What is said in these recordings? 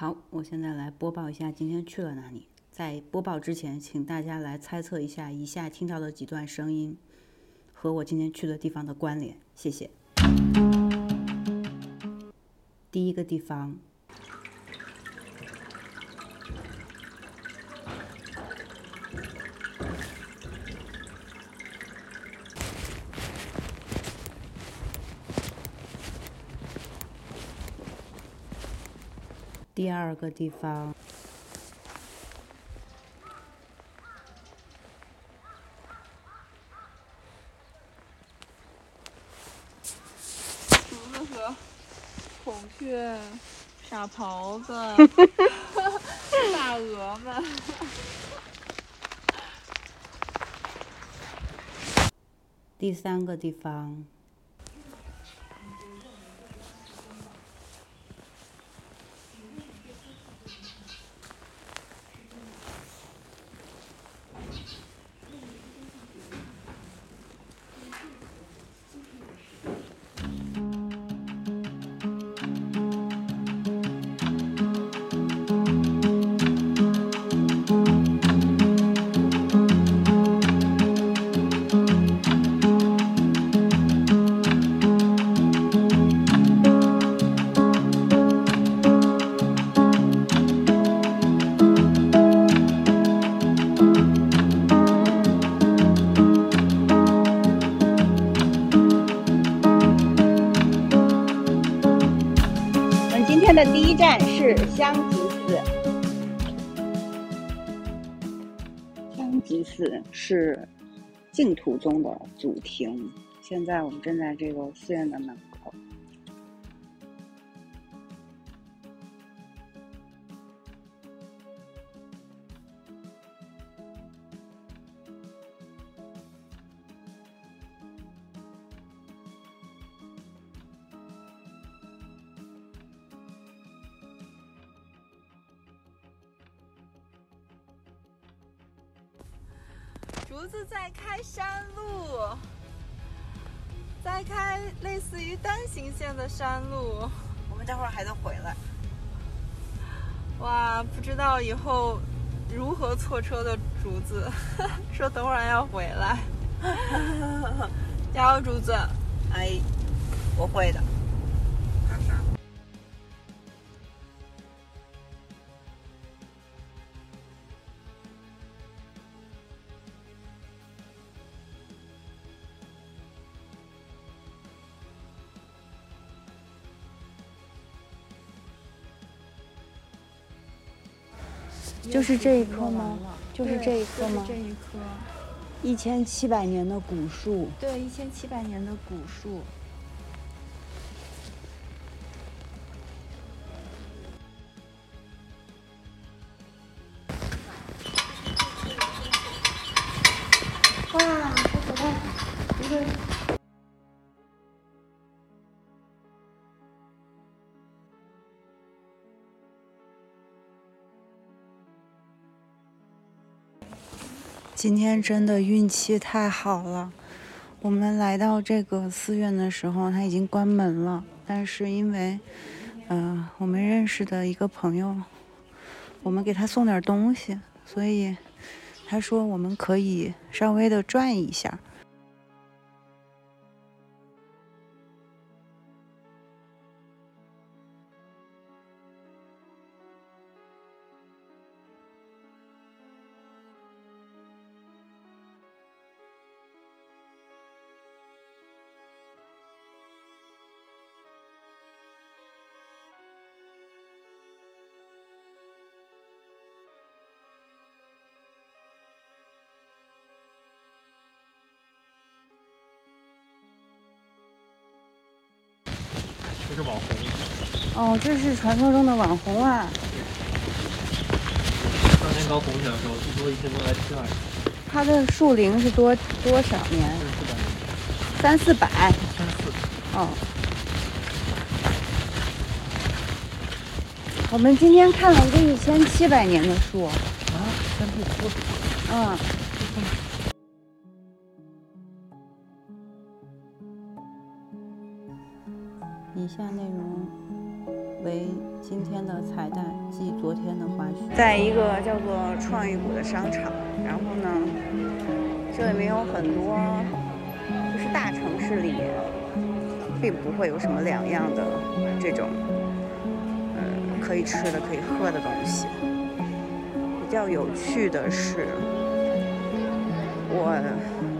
好，我现在来播报一下今天去了哪里。在播报之前，请大家来猜测一下以下听到的几段声音和我今天去的地方的关联。谢谢。第一个地方，第二个地方，竹子和孔雀、傻狍子、大鹅们。第三个地方，的第一站是香吉寺。香吉寺是净土宗的祖庭，现在我们正在这个寺院的门竹子在开山路，在开类似于单行线的山路。我们待会儿还得回来。哇，不知道以后如何错车的竹子，说等会儿要回来。加油，竹子！哎，我会的。就是这一棵吗？就是这一棵吗？这一棵，一千七百年的古树，对，一千七百年的古树。今天真的运气太好了，我们来到这个寺院的时候，它已经关门了。但是因为，嗯，我们认识的一个朋友，我们给他送点东西，所以他说我们可以稍微的转一下。是网红，哦，这是传说中的网红啊！当年刚红起来的时候，据说一天都来七万，它的树龄是多多少年？三四百，三四百。三四。哦。我们今天看了一个一千七百年的树。啊，先不说。嗯。以下内容为今天的彩蛋，昨天的花絮，在一个叫做创意谷的商场，然后呢，这里面有很多，就是大城市里并不会有什么两样的这种，呃，可以吃的、可以喝的东西。比较有趣的是，我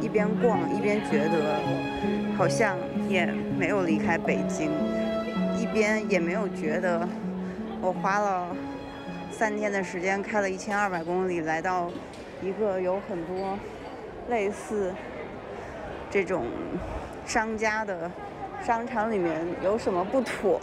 一边逛一边觉得，好像也没有离开北京，一边也没有觉得。我花了三天的时间，开了一千二百公里，来到一个有很多类似这种商家的商场里面，有什么不妥？